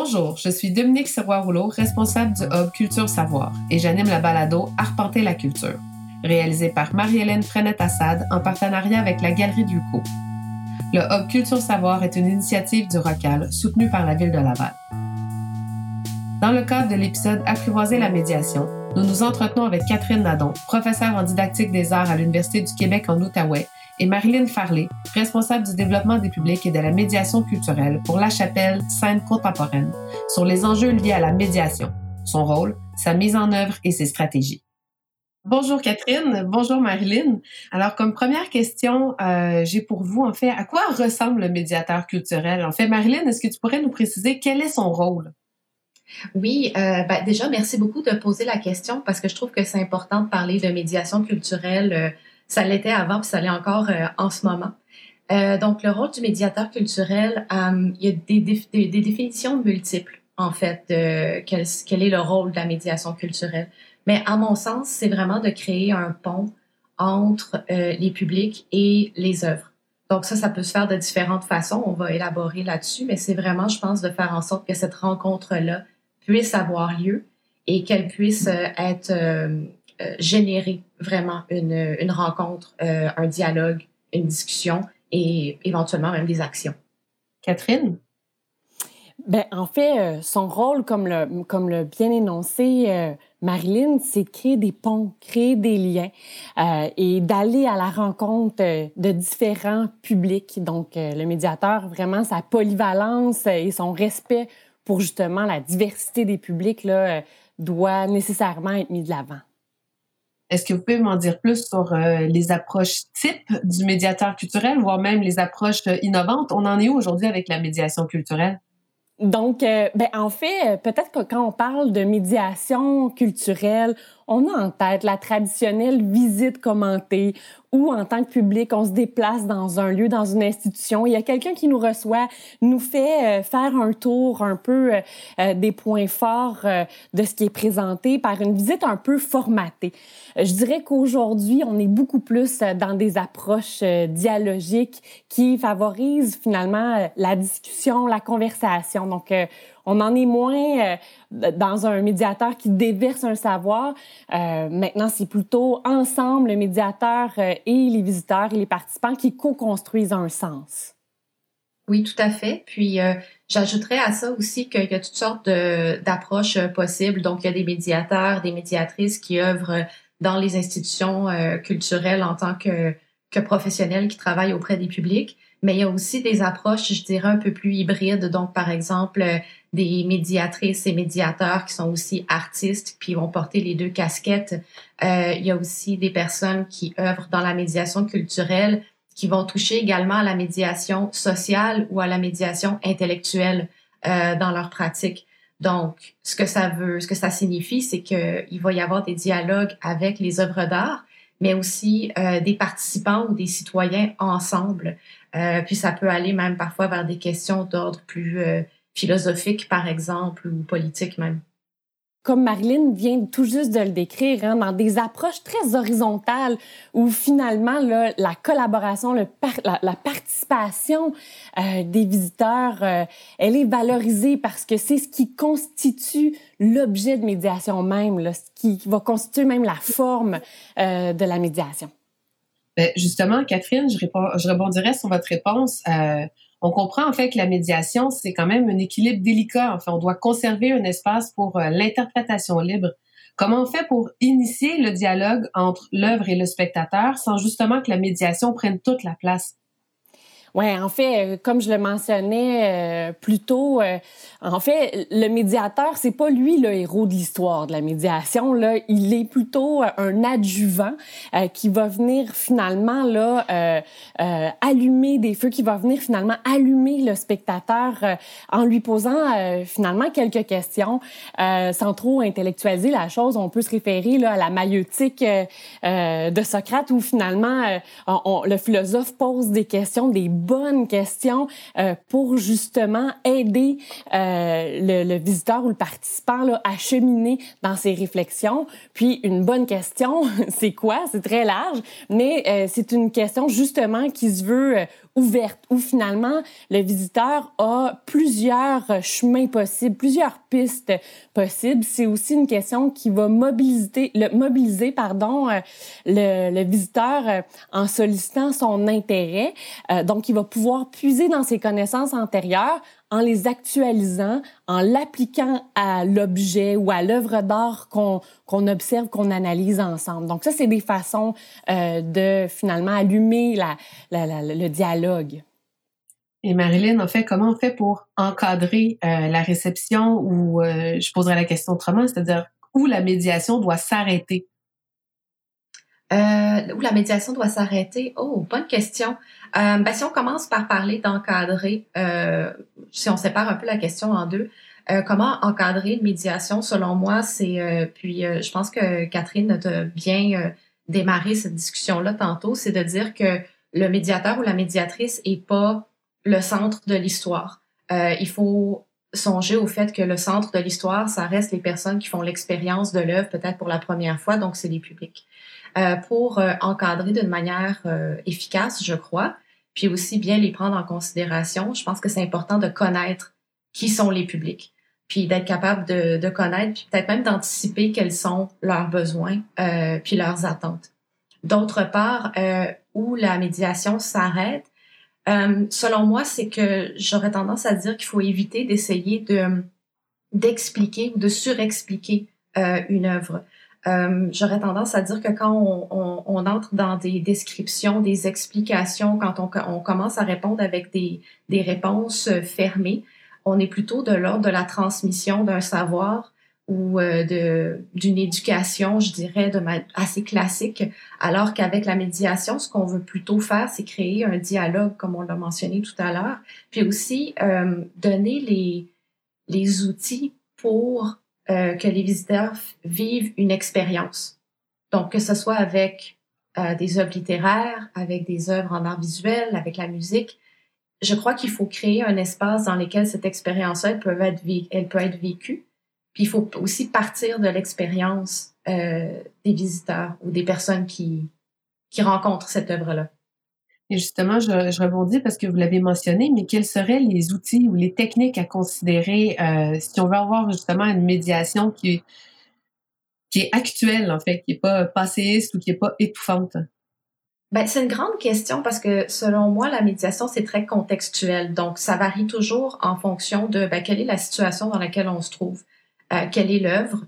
Bonjour, je suis Dominique Sirois-Rouleau, responsable du Hub Culture Savoir, et j'anime la balado Arpenter la culture, réalisée par Marie-Hélène Frenette-Assad en partenariat avec la Galerie du Co. Le Hub Culture Savoir est une initiative du ROCAL soutenue par la Ville de Laval. Dans le cadre de l'épisode Apprivoiser la médiation, nous nous entretenons avec Catherine Nadon, professeure en didactique des arts à l'Université du Québec en Outaouais, et Marilyn Farley, responsable du développement des publics et de la médiation culturelle pour La Chapelle Scène contemporaine, sur les enjeux liés à la médiation, son rôle, sa mise en œuvre et ses stratégies. Bonjour Catherine, bonjour Marilyn. Alors comme première question, euh, j'ai pour vous en fait à quoi ressemble le médiateur culturel? En fait, Marilyn, est-ce que tu pourrais nous préciser quel est son rôle? Oui, euh, ben, déjà, merci beaucoup de poser la question parce que je trouve que c'est important de parler de médiation culturelle. Euh, ça l'était avant, puis ça l'est encore euh, en ce moment. donc, le rôle du médiateur culturel, il y a des, des, définitions multiples, en fait, de quel, quel, est le rôle de la médiation culturelle. Mais à mon sens, c'est vraiment de créer un pont entre les publics et les œuvres. Donc ça, ça peut se faire de différentes façons. On va élaborer là-dessus, mais c'est vraiment, je pense, de faire en sorte que cette rencontre-là puisse avoir lieu et qu'elle puisse euh, être euh, euh, générer vraiment une, une rencontre, un dialogue, une discussion et éventuellement même des actions. Catherine? Ben, en fait, son rôle, comme le, comme le bien énoncé Marilyn, c'est de créer des ponts, créer des liens et d'aller à la rencontre de différents publics. Donc, le médiateur, vraiment, sa polyvalence et son respect pour justement la diversité des publics là, euh, doit nécessairement être mis de l'avant. Est-ce que vous pouvez m'en dire plus sur euh, les approches types du médiateur culturel, voire même les approches euh, innovantes? On en est où aujourd'hui avec la médiation culturelle? Donc, ben, en fait, peut-être que quand on parle de médiation culturelle, on a en tête la traditionnelle visite commentée où, en tant que public, on se déplace dans un lieu, dans une institution. Il y a quelqu'un qui nous reçoit, nous fait euh, faire un tour un peu euh, euh, des points forts de ce qui est présenté par une visite un peu formatée. Je dirais qu'aujourd'hui, on est beaucoup plus dans des approches dialogiques qui favorisent finalement la discussion, la conversation. Donc, on en est moins euh, dans un médiateur qui déverse un savoir. Euh, maintenant, c'est plutôt ensemble, le médiateur euh, et les visiteurs et les participants qui co-construisent un sens. Oui, tout à fait. Puis, j'ajouterais à ça aussi qu'il y a toutes sortes d'approches possibles. Donc, il y a des médiateurs, des médiatrices qui œuvrent dans les institutions culturelles en tant que, que professionnels qui travaillent auprès des publics. Mais il y a aussi des approches, je dirais, un peu plus hybrides. Donc, par exemple, des médiatrices et médiateurs qui sont aussi artistes, puis vont porter les deux casquettes. Euh, il y a aussi des personnes qui œuvrent dans la médiation culturelle, qui vont toucher également à la médiation sociale ou à la médiation intellectuelle euh, dans leur pratique. Donc, ce que ça veut, ce que ça signifie, c'est qu'il va y avoir des dialogues avec les œuvres d'art, mais aussi euh, des participants ou des citoyens ensemble. Euh, puis ça peut aller même parfois vers des questions d'ordre plus euh, philosophique, par exemple, ou politique même. Comme Marilyn vient tout juste de le décrire, hein, dans des approches très horizontales où finalement là, la collaboration, le la, participation euh, des visiteurs, euh, elle est valorisée parce que c'est ce qui constitue l'objet de médiation même, là, ce qui, va constituer même la forme euh, de la médiation. Ben, justement, Catherine, je, réponds, je rebondirais sur votre réponse on comprend en fait que la médiation, c'est quand même un équilibre délicat. En fait, on doit conserver un espace pour euh, l'interprétation libre. Comment on fait pour initier le dialogue entre l'œuvre et le spectateur sans justement que la médiation prenne toute la place? Oui, en fait, euh, comme je le mentionnais euh, plus tôt, euh, en fait, le médiateur, c'est pas lui le héros de l'histoire de la médiation. Là, il est plutôt un adjuvant qui va venir finalement là allumer des feux, qui va venir finalement allumer le spectateur en lui posant finalement quelques questions, sans trop intellectualiser la chose. On peut se référer là à la maïeutique de Socrate où finalement le philosophe pose des questions, des bonne question euh, pour justement aider euh, le, le, visiteur ou le participant là, à cheminer dans ses réflexions. Puis une bonne question, c'est quoi? C'est très large, mais euh, c'est une question justement qui se veut ouverte, où finalement le visiteur a plusieurs chemins possibles, plusieurs pistes possibles. C'est aussi une question qui va mobiliser, le, mobiliser pardon, euh, le, le visiteur euh, en sollicitant son intérêt. Euh, donc, il va pouvoir puiser dans ses connaissances antérieures en les actualisant, en l'appliquant à l'objet ou à l'œuvre d'art qu'on observe, qu'on analyse ensemble. Donc ça, c'est des façons euh, de finalement allumer le dialogue. Et Marilyn, en fait, comment on fait pour encadrer euh, la réception ou, euh, je poserai la question autrement, c'est-à-dire où la médiation doit s'arrêter? Euh, où la médiation doit s'arrêter? Oh, bonne question. Euh, ben, si on commence par parler d'encadrer, euh, si on sépare un peu la question en deux, euh, comment encadrer une médiation, selon moi, c'est, euh, puis euh, je pense que Catherine a bien démarré cette discussion-là tantôt, c'est de dire que le médiateur ou la médiatrice est pas le centre de l'histoire. il faut songer au fait que le centre de l'histoire, ça reste les personnes qui font l'expérience de l'œuvre peut-être pour la première fois, donc c'est les publics. Euh, pour euh, encadrer d'une manière euh, efficace, je crois, puis aussi bien les prendre en considération. Je pense que c'est important de connaître qui sont les publics, puis d'être capable de, de connaître, puis peut-être même d'anticiper quels sont leurs besoins, euh, puis leurs attentes. D'autre part, euh, où la médiation s'arrête, euh, selon moi, c'est que j'aurais tendance à dire qu'il faut éviter d'essayer de d'expliquer ou de surexpliquer une œuvre. Euh, J'aurais tendance à dire que quand on, entre dans des descriptions, des explications, quand on, commence à répondre avec des, réponses euh, fermées, on est plutôt de l'ordre de la transmission d'un savoir ou euh, d'une éducation, je dirais, assez classique, alors qu'avec la médiation, ce qu'on veut plutôt faire, c'est créer un dialogue, comme on l'a mentionné tout à l'heure, puis aussi donner les outils pour euh, que les visiteurs vivent une expérience. Donc, que ce soit avec euh, des œuvres littéraires, avec des œuvres en art visuel, avec la musique, je crois qu'il faut créer un espace dans lequel cette expérience-là elle peut être, elle peut être vécue. Puis il faut aussi partir de l'expérience euh, des visiteurs ou des personnes qui, qui rencontrent cette œuvre-là. Et justement, je, rebondis parce que vous l'avez mentionné, mais quels seraient les outils ou les techniques à considérer euh, si on veut avoir justement une médiation qui est, qui est actuelle, en fait, qui n'est pas passéiste ou qui n'est pas étouffante? Ben, c'est une grande question parce que selon moi, la médiation, c'est très contextuel. Donc, ça varie toujours en fonction de ben, quelle est la situation dans laquelle on se trouve, euh, quelle est l'œuvre,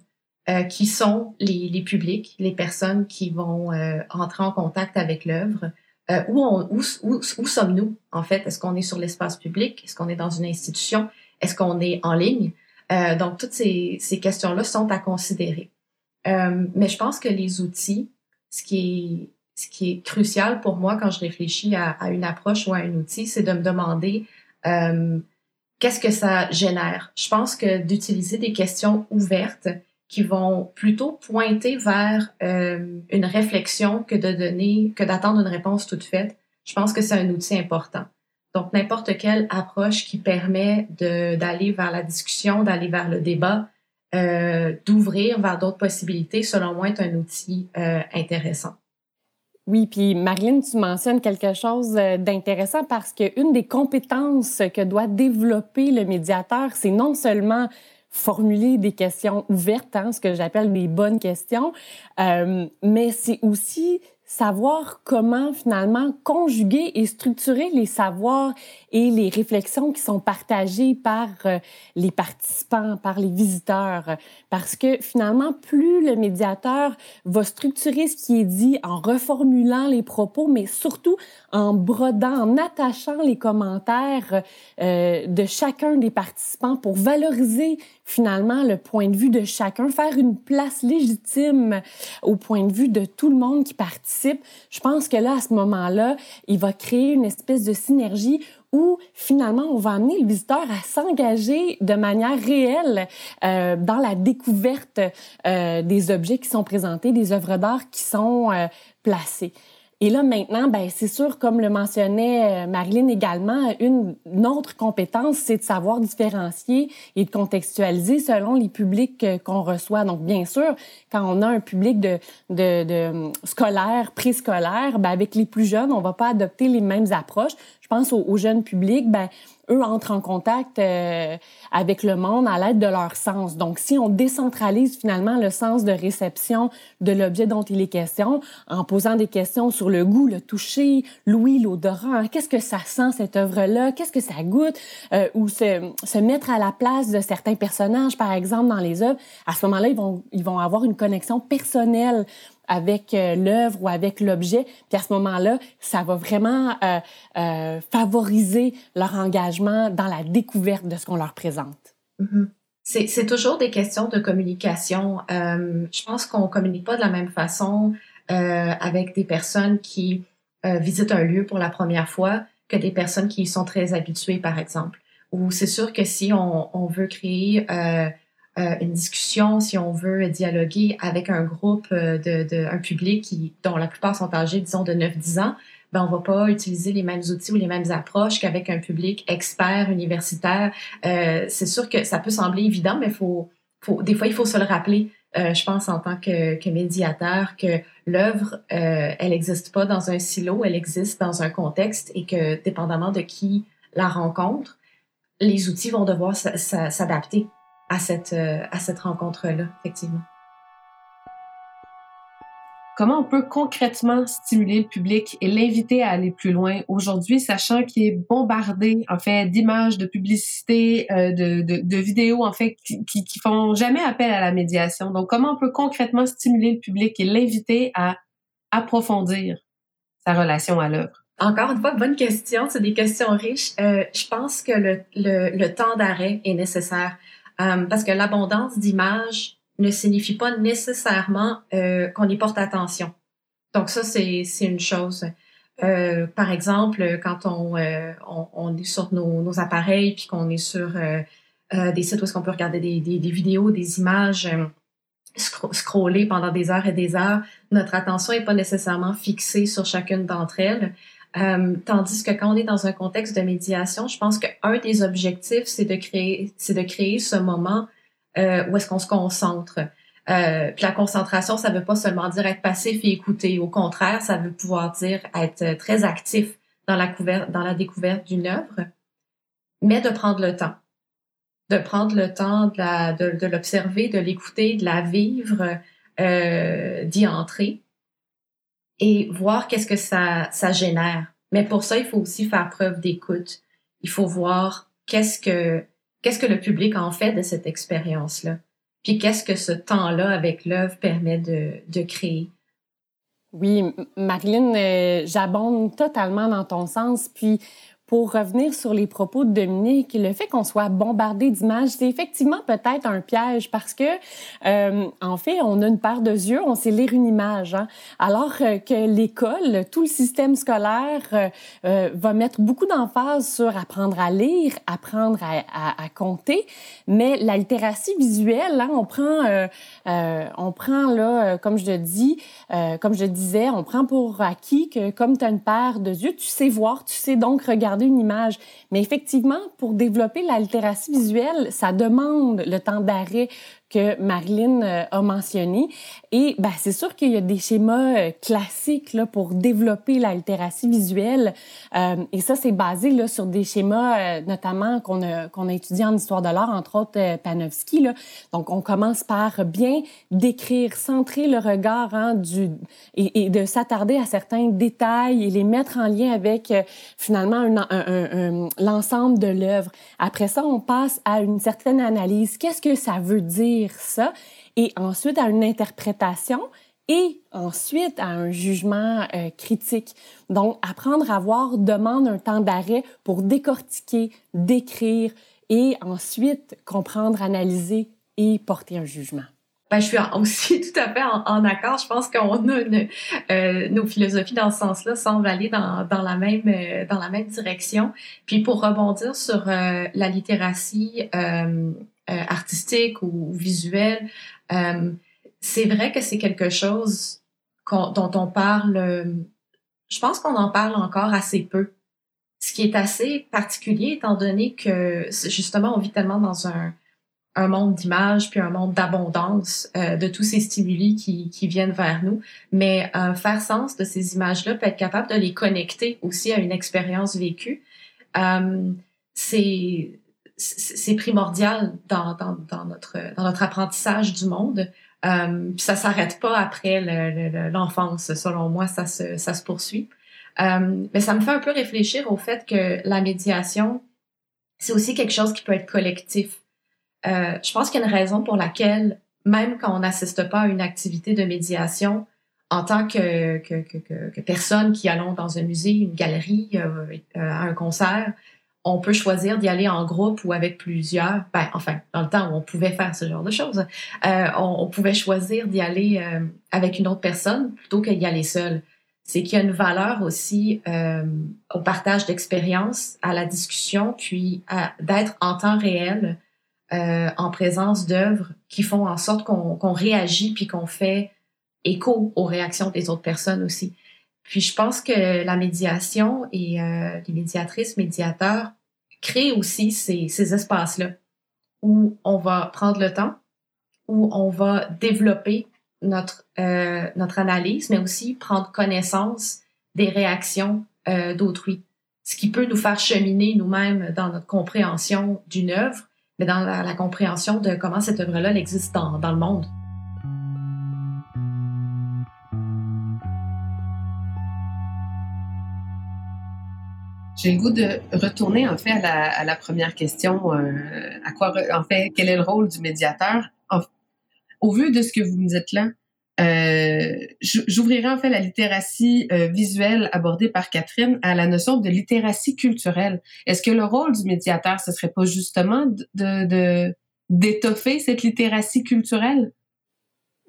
euh, qui sont les, les, publics, les personnes qui vont entrer en contact avec l'œuvre. Euh, où, où, où, où sommes-nous en fait? Est-ce qu'on est sur l'espace public? Est-ce qu'on est dans une institution? Est-ce qu'on est en ligne? Euh, Donc toutes ces, ces questions-là sont à considérer. Euh, mais je pense que les outils, ce qui est ce qui est crucial pour moi quand je réfléchis à, à une approche ou à un outil, c'est de me demander euh, qu'est-ce que ça génère? Je pense que d'utiliser des questions ouvertes qui vont plutôt pointer vers euh, une réflexion que de donner, que d'attendre une réponse toute faite. Je pense que c'est un outil important. Donc, n'importe quelle approche qui permet d'aller vers la discussion, d'aller vers le débat, euh, d'ouvrir vers d'autres possibilités, selon moi, est un outil euh, intéressant. Oui, puis Marlène, tu mentionnes quelque chose d'intéressant parce qu'une des compétences que doit développer le médiateur, c'est non seulement formuler des questions ouvertes, hein, ce que j'appelle des bonnes questions, euh, mais c'est aussi savoir comment finalement conjuguer et structurer les savoirs et les réflexions qui sont partagées par euh, les participants, par les visiteurs. Parce que finalement, plus le médiateur va structurer ce qui est dit en reformulant les propos, mais surtout en brodant, en attachant les commentaires euh, de chacun des participants pour valoriser finalement le point de vue de chacun, faire une place légitime au point de vue de tout le monde qui participe. Je pense que là, à ce moment-là, il va créer une espèce de synergie où finalement on va amener le visiteur à s'engager de manière réelle euh, dans la découverte euh, des objets qui sont présentés, des œuvres d'art qui sont euh, placées. Et là, maintenant, ben, c'est sûr, comme le mentionnait euh, Marilyn également, une, autre compétence, c'est de savoir différencier et de contextualiser selon les publics euh, qu'on reçoit. Donc, bien sûr, quand on a un public de, de, de scolaire, préscolaire, ben, avec les plus jeunes, on va pas adopter les mêmes approches. Pense aux, jeunes publics, ben eux entrent en contact euh, avec le monde à l'aide de leur sens. Donc, si on décentralise finalement le sens de réception de l'objet dont il est question, en posant des questions sur le goût, le toucher, l'ouïe, l'odorat, hein, qu'est-ce que ça sent cette œuvre-là, qu'est-ce que ça goûte, euh, ou se, se mettre à la place de certains personnages, par exemple dans les œuvres, à ce moment-là, ils vont ils vont avoir une connexion personnelle avec euh, l'œuvre ou avec l'objet. Puis à ce moment-là, ça va vraiment euh, euh, favoriser leur engagement dans la découverte de ce qu'on leur présente. Mm-hmm. C'est toujours des questions de communication. je pense qu'on communique pas de la même façon avec des personnes qui visitent un lieu pour la première fois que des personnes qui y sont très habituées, par exemple. Ou c'est sûr que si on veut créer euh, une discussion, si on veut dialoguer avec un groupe euh, de, un public dont la plupart sont âgés, disons, de 9-10 ans, ben, on va pas utiliser les mêmes outils ou les mêmes approches qu'avec un public expert, universitaire. Euh, c'est sûr que ça peut sembler évident, mais faut, faut, des fois, il faut se le rappeler. Je pense en tant que, que médiateur que l'œuvre, elle n'existe pas dans un silo, elle existe dans un contexte et que dépendamment de qui la rencontre, les outils vont devoir s'adapter à cette, euh, à cette rencontre-là, effectivement. Comment on peut concrètement stimuler le public et l'inviter à aller plus loin aujourd'hui, sachant qu'il est bombardé en fait d'images, de publicités, euh, de, de, de, vidéos en fait qui, qui font jamais appel à la médiation. Donc, comment on peut concrètement stimuler le public et l'inviter à approfondir sa relation à l'œuvre? Encore une fois, bonne question. C'est des questions riches. Euh, je pense que le, le, le temps d'arrêt est nécessaire. Euh, parce que l'abondance d'images ne signifie pas nécessairement euh, qu'on y porte attention. Donc ça, c'est une chose. Euh, par exemple, quand on, est sur nos, appareils, puis qu'on est sur des sites où est-ce qu'on peut regarder des, des, vidéos, des images, scroller pendant des heures et des heures, notre attention n'est pas nécessairement fixée sur chacune d'entre elles. Euh, tandis que quand on est dans un contexte de médiation, je pense qu'un des objectifs, c'est de créer, c'est de créer ce moment euh, où est-ce qu'on se concentre. Euh, puis la concentration, ça veut pas seulement dire être passif et écouter. Au contraire, ça veut pouvoir dire être très actif dans la, dans la découverte d'une œuvre, mais de prendre le temps. De prendre le temps de, de, l'observer, de l'écouter, de la vivre, euh, d'y entrer et voir qu'est-ce que ça, ça génère. Mais pour ça, il faut aussi faire preuve d'écoute. Il faut voir qu'est-ce que qu'est-ce que le public en fait de cette expérience-là. Puis qu'est-ce que ce temps-là avec l'œuvre permet de, de créer. Oui, Marilyn, euh, j'abonde totalement dans ton sens. Puis pour revenir sur les propos de Dominique, le fait qu'on soit bombardé d'images, c'est effectivement peut-être un piège parce que, euh, en fait, on a une paire de yeux, on sait lire une image. Hein? Alors euh, que l'école, tout le système scolaire euh, euh, va mettre beaucoup d'emphase sur apprendre à lire, apprendre à, à, à compter, mais la littératie visuelle, hein, on prend, euh, on prend là, comme je dis, comme je disais, on prend pour acquis que comme tu as une paire de yeux, tu sais voir, tu sais donc regarder une image. Mais effectivement, pour développer la littératie visuelle, ça demande le temps d'arrêt que Marilyn euh, a mentionné. Et ben, c'est sûr qu'il y a des schémas euh, classiques là, pour développer la littératie visuelle. Euh, et ça, c'est basé là, sur des schémas, notamment qu'on a, qu'on a étudié en histoire de l'art, entre autres Panofsky. Là. Donc, on commence par bien décrire, centrer le regard hein, du, et, et de s'attarder à certains détails et les mettre en lien avec finalement un, un, un, l'ensemble de l'œuvre. Après ça, on passe à une certaine analyse. Qu'est-ce que ça veut dire? ça, et ensuite à une interprétation et ensuite à un jugement euh, critique. Donc, apprendre à voir demande un temps d'arrêt pour décortiquer, décrire et ensuite comprendre, analyser et porter un jugement. Ben, je suis aussi tout à fait en, accord. Je pense qu'on a euh, nos philosophies dans ce sens-là semblent aller dans, la même euh, dans la même direction. Puis pour rebondir sur la littératie artistique ou, visuel. Euh, c'est vrai que c'est quelque chose dont on parle, euh, je pense qu'on en parle encore assez peu. Ce qui est assez particulier étant donné que justement on vit tellement dans un un monde d'images puis un monde d'abondance euh, de tous ces stimuli qui, qui viennent vers nous. Mais euh, faire sens de ces images-là, peut être capable de les connecter aussi à une expérience vécue, euh, c'est c'est primordial dans, notre apprentissage du monde. Euh, puis ça s'arrête pas après l'enfance, selon moi, ça se poursuit. Euh, mais ça me fait un peu réfléchir au fait que la médiation, c'est aussi quelque chose qui peut être collectif. Euh, je pense qu'il y a une raison pour laquelle, même quand on n'assiste pas à une activité de médiation, en tant que personne qui allons dans un musée, une galerie, euh, euh, un concert, on peut choisir d'y aller en groupe ou avec plusieurs. Ben, enfin, dans le temps où on pouvait faire ce genre de choses, euh, on, on, pouvait choisir d'y aller euh, avec une autre personne plutôt qu'y aller seul. C'est qu'il y a une valeur aussi euh, au partage d'expériences, à la discussion, puis d'être en temps réel euh, en présence d'œuvres qui font en sorte qu'on réagit puis qu'on fait écho aux réactions des autres personnes aussi. Puis je pense que la médiation et euh, les médiatrices, médiateurs créent aussi ces, ces espaces-là où on va prendre le temps, où on va développer notre, euh, analyse, mais aussi prendre connaissance des réactions euh, d'autrui. Ce qui peut nous faire cheminer nous-mêmes dans notre compréhension d'une œuvre, mais dans la, compréhension de comment cette œuvre-là existe dans le monde. J'ai le goût de retourner en fait à la, première question. Euh, à quoi, en fait, quel est le rôle du médiateur? Au vu de ce que vous me dites là, euh, j'ouvrirai en fait la littératie euh, visuelle abordée par Catherine à la notion de littératie culturelle. Est-ce que le rôle du médiateur, ce serait pas justement de d'étoffer cette littératie culturelle?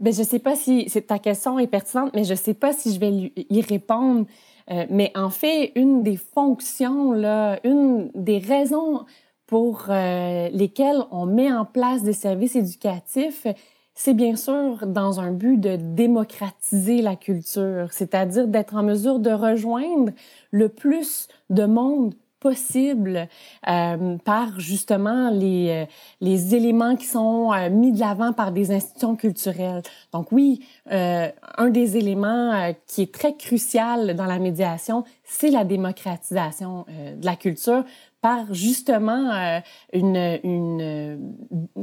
Ben, je sais pas si ta question est pertinente, mais je sais pas si je vais y répondre. Euh, mais en fait, une des fonctions, là, une des raisons pour euh, lesquelles on met en place des services éducatifs, c'est bien sûr dans un but de démocratiser la culture, c'est-à-dire d'être en mesure de rejoindre le plus de monde possible euh, par justement les, euh, les éléments qui sont euh, mis de l'avant par des institutions culturelles. Donc oui, euh, un des éléments euh, qui est très crucial dans la médiation, c'est la démocratisation de la culture par justement une, une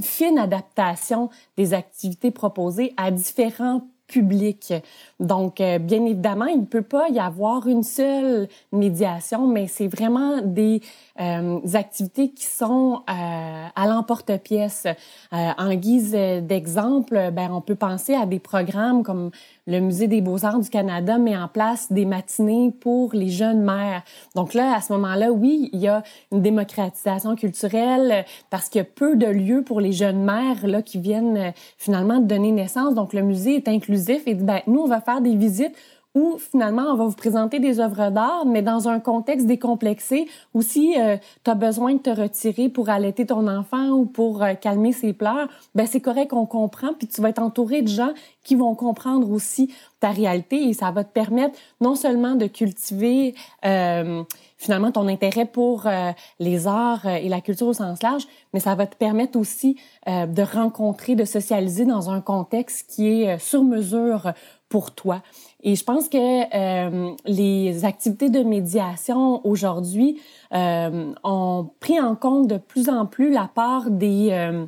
fine adaptation des activités proposées à différents public. Donc, euh, bien évidemment, il ne peut pas y avoir une seule médiation, mais c'est vraiment des euh, activités qui sont euh, à l'emporte-pièce. en guise d'exemple, ben, on peut penser à des programmes comme le Musée des beaux-arts du Canada met en place des matinées pour les jeunes mères. Donc là, à ce moment-là, oui, il y a une démocratisation culturelle parce qu'il y a peu de lieux pour les jeunes mères là, qui viennent finalement donner naissance. Donc le musée est inclusif et dit, ben, nous, on va faire des visites où finalement on va vous présenter des œuvres d'art, mais dans un contexte décomplexé, ou si euh, tu as besoin de te retirer pour allaiter ton enfant ou pour euh, calmer ses pleurs, ben c'est correct, on comprend, puis tu vas être entouré de gens qui vont comprendre aussi ta réalité et ça va te permettre non seulement de cultiver euh, finalement ton intérêt pour euh, les arts et la culture au sens large, mais ça va te permettre aussi euh, de rencontrer, de socialiser dans un contexte qui est sur mesure pour toi. Et je pense que euh, les activités de médiation aujourd'hui euh, ont pris en compte de plus en plus la part des, euh,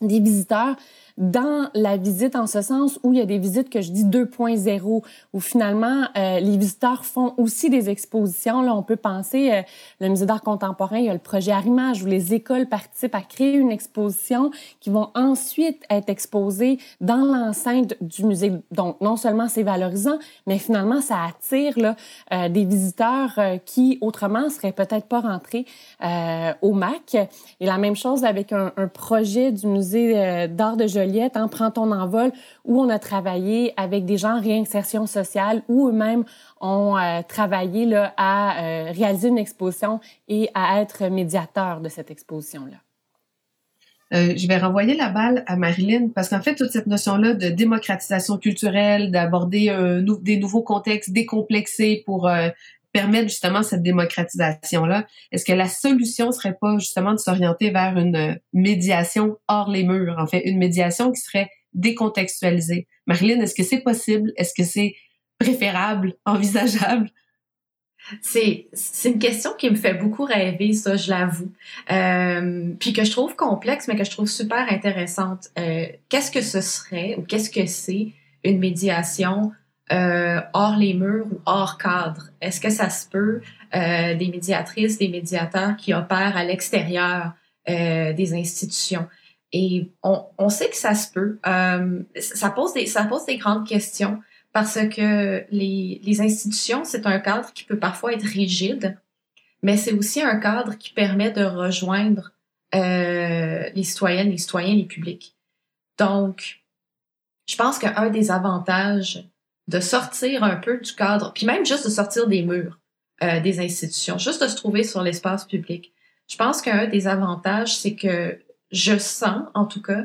des visiteurs dans la visite en ce sens où il y a des visites que je dis 2.0 où finalement euh, les visiteurs font aussi des expositions. Là on peut penser euh, le musée d'art contemporain il y a le projet Arimage où les écoles participent à créer une exposition qui vont ensuite être exposées dans l'enceinte du musée. Donc non seulement c'est valorisant mais finalement ça attire là euh, des visiteurs euh, qui autrement seraient peut-être pas rentrés euh, au MAC. Et la même chose avec un, un projet du musée d'art de Joliette Joliette, hein, Prends ton envol, où on a travaillé avec des gens en réinsertion sociale, où eux-mêmes ont euh, travaillé là, à euh, réaliser une exposition et à être médiateur de cette exposition-là. Euh, je vais renvoyer la balle à Marilyn parce qu'en fait, toute cette notion-là de démocratisation culturelle, d'aborder des nouveaux contextes décomplexés pour permettre justement cette démocratisation-là, est-ce que la solution serait pas justement de s'orienter vers une médiation hors les murs, en fait, une médiation qui serait décontextualisée? Marilyn, est-ce que c'est possible? Est-ce que c'est préférable, envisageable? C'est, c'est une question qui me fait beaucoup rêver, ça, je l'avoue. Euh, puis que je trouve complexe, mais que je trouve super intéressante. Euh, qu'est-ce que ce serait ou qu'est-ce que c'est une médiation euh, hors les murs ou hors cadre? Est-ce que ça se peut euh, des médiatrices, des médiateurs qui opèrent à l'extérieur euh, des institutions? Et on, on, sait que ça se peut. Euh, ça pose des ça pose des grandes questions parce que les, les institutions c'est un cadre qui peut parfois être rigide, mais c'est aussi un cadre qui permet de rejoindre euh, les citoyennes, les citoyens, les publics. Donc, je pense qu'un des avantages de sortir un peu du cadre, puis même juste de sortir des murs euh, des institutions, juste de se trouver sur l'espace public. Je pense qu'un des avantages, c'est que je sens, en tout cas,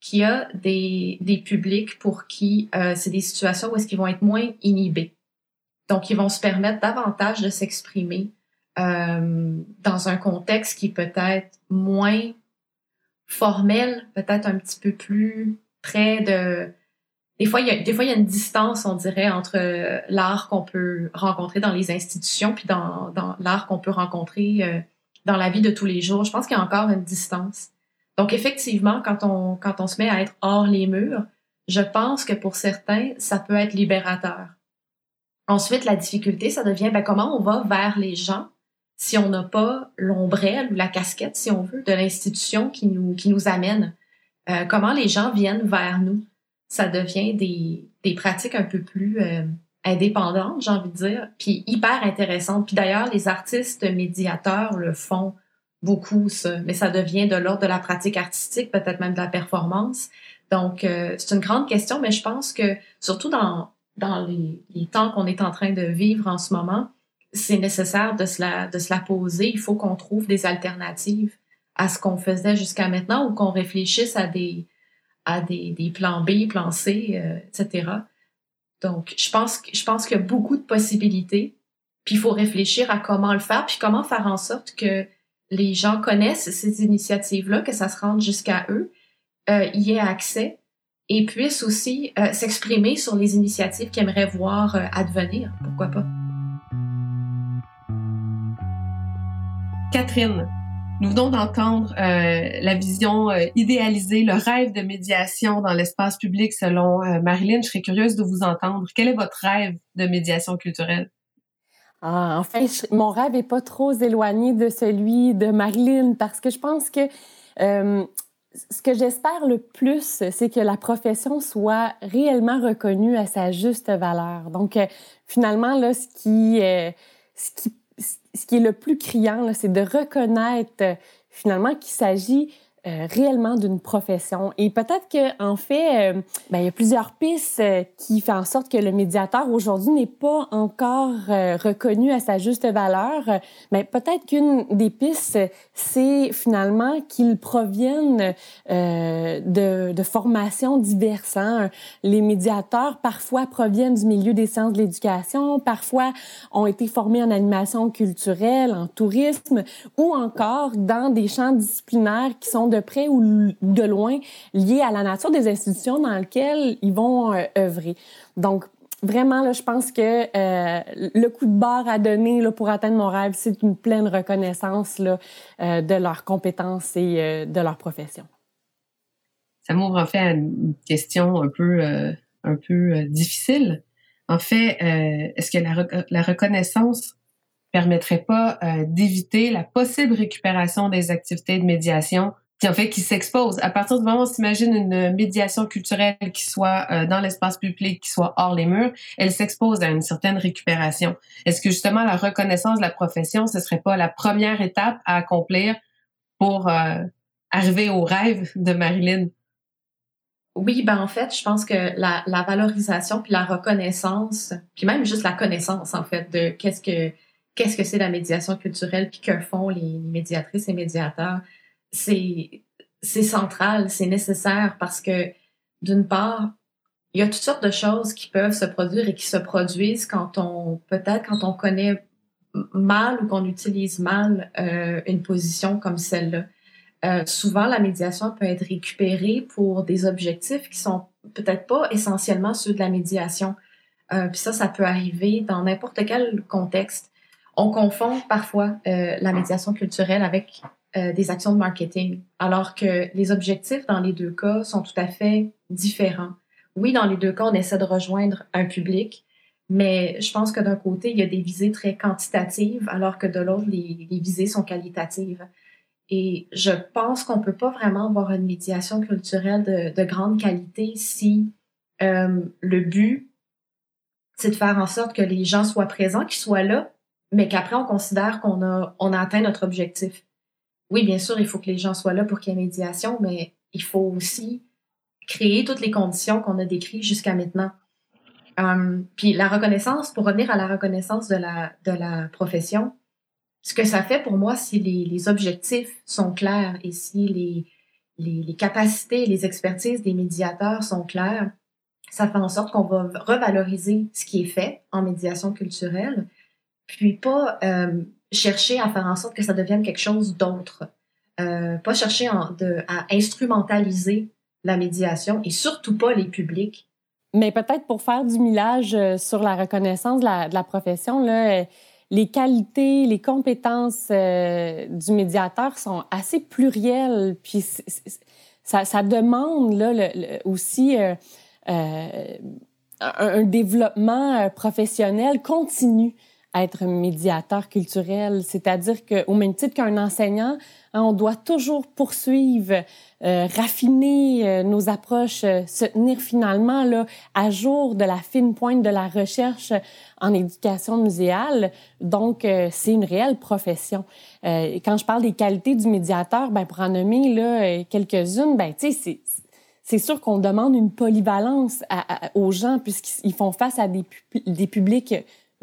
qu'il y a des, des publics pour qui euh, c'est des situations où est-ce qu'ils vont être moins inhibés. Donc, ils vont se permettre davantage de s'exprimer euh, dans un contexte qui peut être moins formel, peut-être un petit peu plus près de des fois, il y a, des fois, il y a une distance, on dirait, entre euh, l'art qu'on peut rencontrer dans les institutions puis dans, l'art qu'on peut rencontrer euh, dans la vie de tous les jours. Je pense qu'il y a encore une distance. Donc, effectivement, quand on, quand on se met à être hors les murs, je pense que pour certains, ça peut être libérateur. Ensuite, la difficulté, ça devient ben, comment on va vers les gens si on n'a pas l'ombrelle ou la casquette, si on veut, de l'institution qui nous, qui nous amène? Euh, comment les gens viennent vers nous? Ça devient des, des pratiques un peu plus euh, indépendantes, j'ai envie de dire, puis hyper intéressantes. Puis d'ailleurs, les artistes médiateurs le font beaucoup, ça, mais ça devient de l'ordre de la pratique artistique, peut-être même de la performance. Donc, euh, c'est une grande question, mais je pense que surtout dans, dans les, temps qu'on est en train de vivre en ce moment, c'est nécessaire de se, de se la poser. Il faut qu'on trouve des alternatives à ce qu'on faisait jusqu'à maintenant ou qu'on réfléchisse à des, à des, plans B, plans C, euh, etc. Donc, je pense, je pense qu'il y a beaucoup de possibilités. Puis il faut réfléchir à comment le faire, puis comment faire en sorte que les gens connaissent ces initiatives-là, que ça se rende jusqu'à eux, euh, y aient accès et puissent aussi euh, s'exprimer sur les initiatives qu'ils aimeraient voir advenir. Pourquoi pas? Catherine, nous venons d'entendre euh, la vision euh, idéalisée, le rêve de médiation dans l'espace public selon euh, Marilyn. Je serais curieuse de vous entendre. Quel est votre rêve de médiation culturelle? Ah, en fait, mon rêve n'est pas trop éloigné de celui de Marilyn parce que je pense que ce que j'espère le plus, c'est que la profession soit réellement reconnue à sa juste valeur. Donc, finalement, là, ce qui, ce qui ce qui est le plus criant, c'est de reconnaître euh, finalement qu'il s'agit euh, réellement d'une profession. Et peut-être qu'en fait, euh, ben, il y a plusieurs pistes euh, qui font en sorte que le médiateur aujourd'hui n'est pas encore reconnu à sa juste valeur. Mais peut-être qu'une des pistes, c'est finalement qu'il provienne de, de formations diverses. Hein. Les médiateurs parfois proviennent du milieu des sciences de l'éducation, parfois ont été formés en animation culturelle, en tourisme, ou encore dans des champs disciplinaires qui sont près ou de loin lié à la nature des institutions dans lesquelles ils vont euh, œuvrer. Donc, vraiment, je pense que euh, le coup de barre à donner pour atteindre mon rêve, c'est une pleine reconnaissance euh, de leurs compétences et de leur profession. Ça m'ouvre en fait à une question un peu, un peu difficile. En fait, est-ce que la, la reconnaissance permettrait pas d'éviter la possible récupération des activités de médiation qui en fait qui s'expose. À partir du moment où on s'imagine une médiation culturelle qui soit euh, dans l'espace public, qui soit hors les murs, elle s'expose à une certaine récupération. Est-ce que justement la reconnaissance de la profession, ce serait pas la première étape à accomplir pour euh, arriver au rêve de Marilyn? Oui, ben en fait, je pense que la, valorisation puis la reconnaissance, puis même juste la connaissance en fait de qu'est-ce que qu'est-ce que c'est la médiation culturelle puis que font les médiatrices et médiateurs, c'est c'est central, c'est nécessaire parce que d'une part, il y a toutes sortes de choses qui peuvent se produire et qui se produisent quand on peut-être quand on connaît mal ou qu'on utilise mal euh, une position comme celle-là. Euh, souvent, la médiation peut être récupérée pour des objectifs qui sont peut-être pas essentiellement ceux de la médiation. Euh, puis ça, ça peut arriver dans n'importe quel contexte. On confond parfois la médiation culturelle avec euh, des actions de marketing, alors que les objectifs dans les deux cas sont tout à fait différents. Oui, dans les deux cas, on essaie de rejoindre un public, mais je pense que d'un côté, il y a des visées très quantitatives, alors que de l'autre, les, visées sont qualitatives. Et je pense qu'on peut pas vraiment avoir une médiation culturelle de, de grande qualité si euh, le but, c'est de faire en sorte que les gens soient présents, qu'ils soient là, mais qu'après, on considère qu'on a, on a atteint notre objectif. Oui, bien sûr, il faut que les gens soient là pour qu'il y ait médiation, mais il faut aussi créer toutes les conditions qu'on a décrites jusqu'à maintenant. Um, puis la reconnaissance, pour revenir à la reconnaissance de la, de la profession, ce que ça fait pour moi, si les, objectifs sont clairs et si les, les, capacités, les expertises des médiateurs sont claires, ça fait en sorte qu'on va revaloriser ce qui est fait en médiation culturelle, puis pas euh, chercher à faire en sorte que ça devienne quelque chose d'autre. Euh, pas chercher à instrumentaliser la médiation et surtout pas les publics mais peut-être pour faire du millage euh, sur la reconnaissance de la, profession, euh, les qualités, les compétences du médiateur sont assez plurielles. Puis ça, demande aussi un, développement professionnel continu être médiateur culturel. C'est-à-dire qu'au même titre qu'un enseignant, hein, on doit toujours poursuivre, euh, raffiner euh, nos approches, euh, se tenir finalement là, à jour de la fine pointe de la recherche en éducation muséale. Donc, euh, c'est une réelle profession. et quand je parle des qualités du médiateur, ben, pour en nommer là, quelques-unes, ben, c'est c'est sûr qu'on demande une polyvalence à, à, aux gens puisqu'ils font face à des, des publics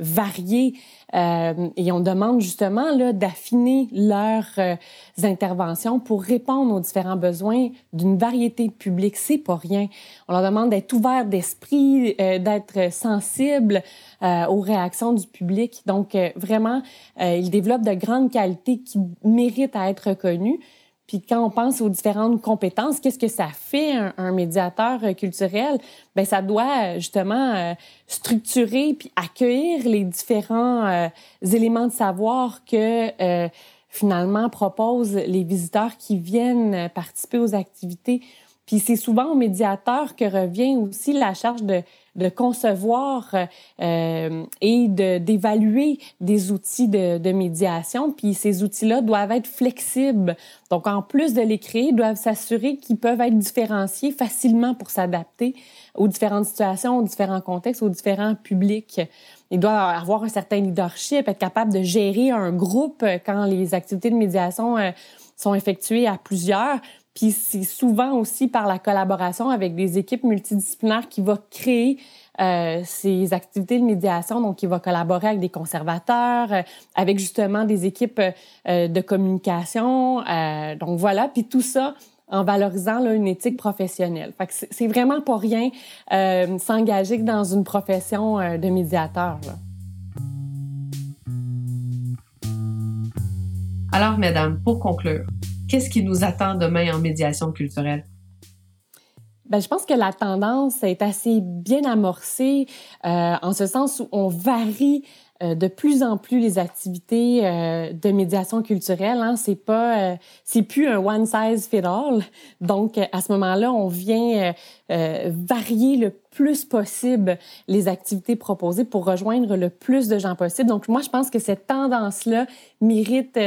variés euh, et on demande justement là d'affiner leurs euh, interventions pour répondre aux différents besoins d'une variété de publics. C'est pas rien. On leur demande d'être ouvert d'esprit, euh, d'être sensible euh, aux réactions du public. Donc vraiment, ils développent de grandes qualités qui méritent à être reconnues. Puis quand on pense aux différentes compétences, qu'est-ce que ça fait un, médiateur euh, culturel? Ben ça doit euh, justement euh, structurer puis accueillir les différents éléments de savoir que euh, finalement proposent les visiteurs qui viennent participer aux activités. Puis c'est souvent au médiateur que revient aussi la charge de de concevoir euh, et d'évaluer des outils de, de, médiation. Puis ces outils-là doivent être flexibles. Donc, en plus de les créer, ils doivent s'assurer qu'ils peuvent être différenciés facilement pour s'adapter aux différentes situations, aux différents contextes, aux différents publics. Il doit avoir un certain leadership, être capable de gérer un groupe quand les activités de médiation euh, sont effectuées à plusieurs. Puis c'est souvent aussi par la collaboration avec des équipes multidisciplinaires qui va créer euh, ces activités de médiation. Donc, il va collaborer avec des conservateurs, euh, avec justement des équipes euh, de communication. Donc voilà, puis tout ça en valorisant une éthique professionnelle. Fait que c'est vraiment pas rien s'engager dans une profession de médiateur. Alors, mesdames, pour conclure, qu'est-ce qui nous attend demain en médiation culturelle? Ben, je pense que la tendance est assez bien amorcée euh, en ce sens où on varie euh, de plus en plus les activités euh, de médiation culturelle. Hein. C'est pas, c'est plus un one size fit all. Donc à ce moment-là, on vient varier le plus possible les activités proposées pour rejoindre le plus de gens possible. Donc moi, je pense que cette tendance-là mérite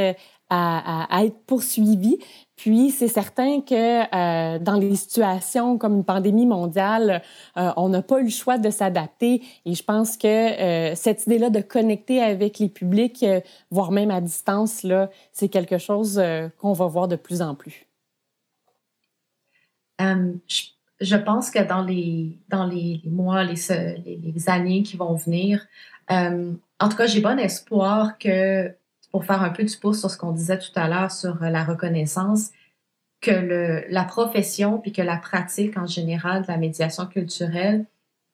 à, être poursuivi. Puis c'est certain que euh, dans les situations comme une pandémie mondiale, euh, on n'a pas eu le choix de s'adapter. Et je pense que euh, cette idée-là de connecter avec les publics, voire même à distance, là, c'est quelque chose qu'on va voir de plus en plus. Je, pense que dans les dans les mois, les années qui vont venir, en tout cas, j'ai bon espoir que pour faire un peu du pouce sur ce qu'on disait tout à l'heure sur euh, la reconnaissance, que la profession puis que la pratique en général de la médiation culturelle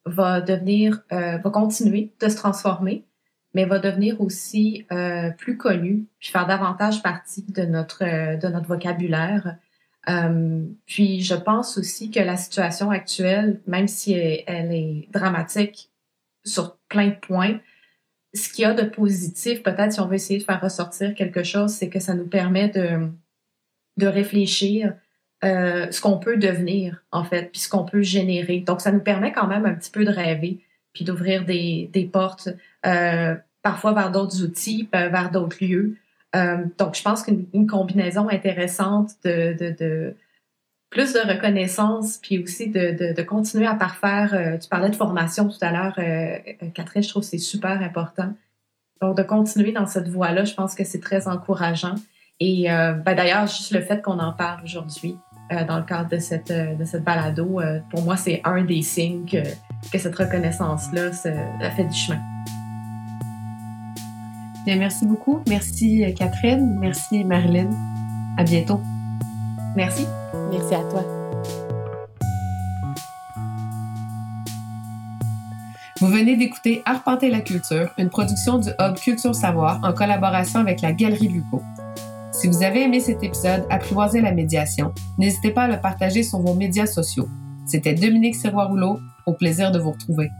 va devenir, euh, va continuer de se transformer, mais va devenir aussi euh, plus connue, puis faire davantage partie de notre, de notre vocabulaire. Puis je pense aussi que la situation actuelle, même si elle, est dramatique sur plein de points, ce qu'il y a de positif, peut-être si on veut essayer de faire ressortir quelque chose, c'est que ça nous permet de, de réfléchir euh, ce qu'on peut devenir, en fait, puis ce qu'on peut générer. Donc, ça nous permet quand même un petit peu de rêver, puis d'ouvrir des, des portes, euh, parfois vers d'autres outils, vers d'autres lieux. Euh, donc, je pense qu'une combinaison intéressante de, de, de, plus de reconnaissance, puis aussi de, de, de continuer à parfaire. Euh, tu parlais de formation tout à l'heure, euh, Catherine, je trouve que c'est super important. Donc, de continuer dans cette voie-là, je pense que c'est très encourageant. Et ben, d'ailleurs, juste le fait qu'on en parle aujourd'hui, euh, dans le cadre de cette, euh, de cette balado. Euh, pour moi, c'est un des signes que, que cette reconnaissance-là fait du chemin. Bien, merci beaucoup. Merci Catherine. Merci Marilyn. À bientôt. Merci. Merci à toi. Vous venez d'écouter Arpenter la culture, une production du Hub Culture Savoir en collaboration avec la Galerie Luco. Si vous avez aimé cet épisode, apprivoisez la médiation. N'hésitez pas à le partager sur vos médias sociaux. C'était Dominique Serrois-Rouleau. Au plaisir de vous retrouver.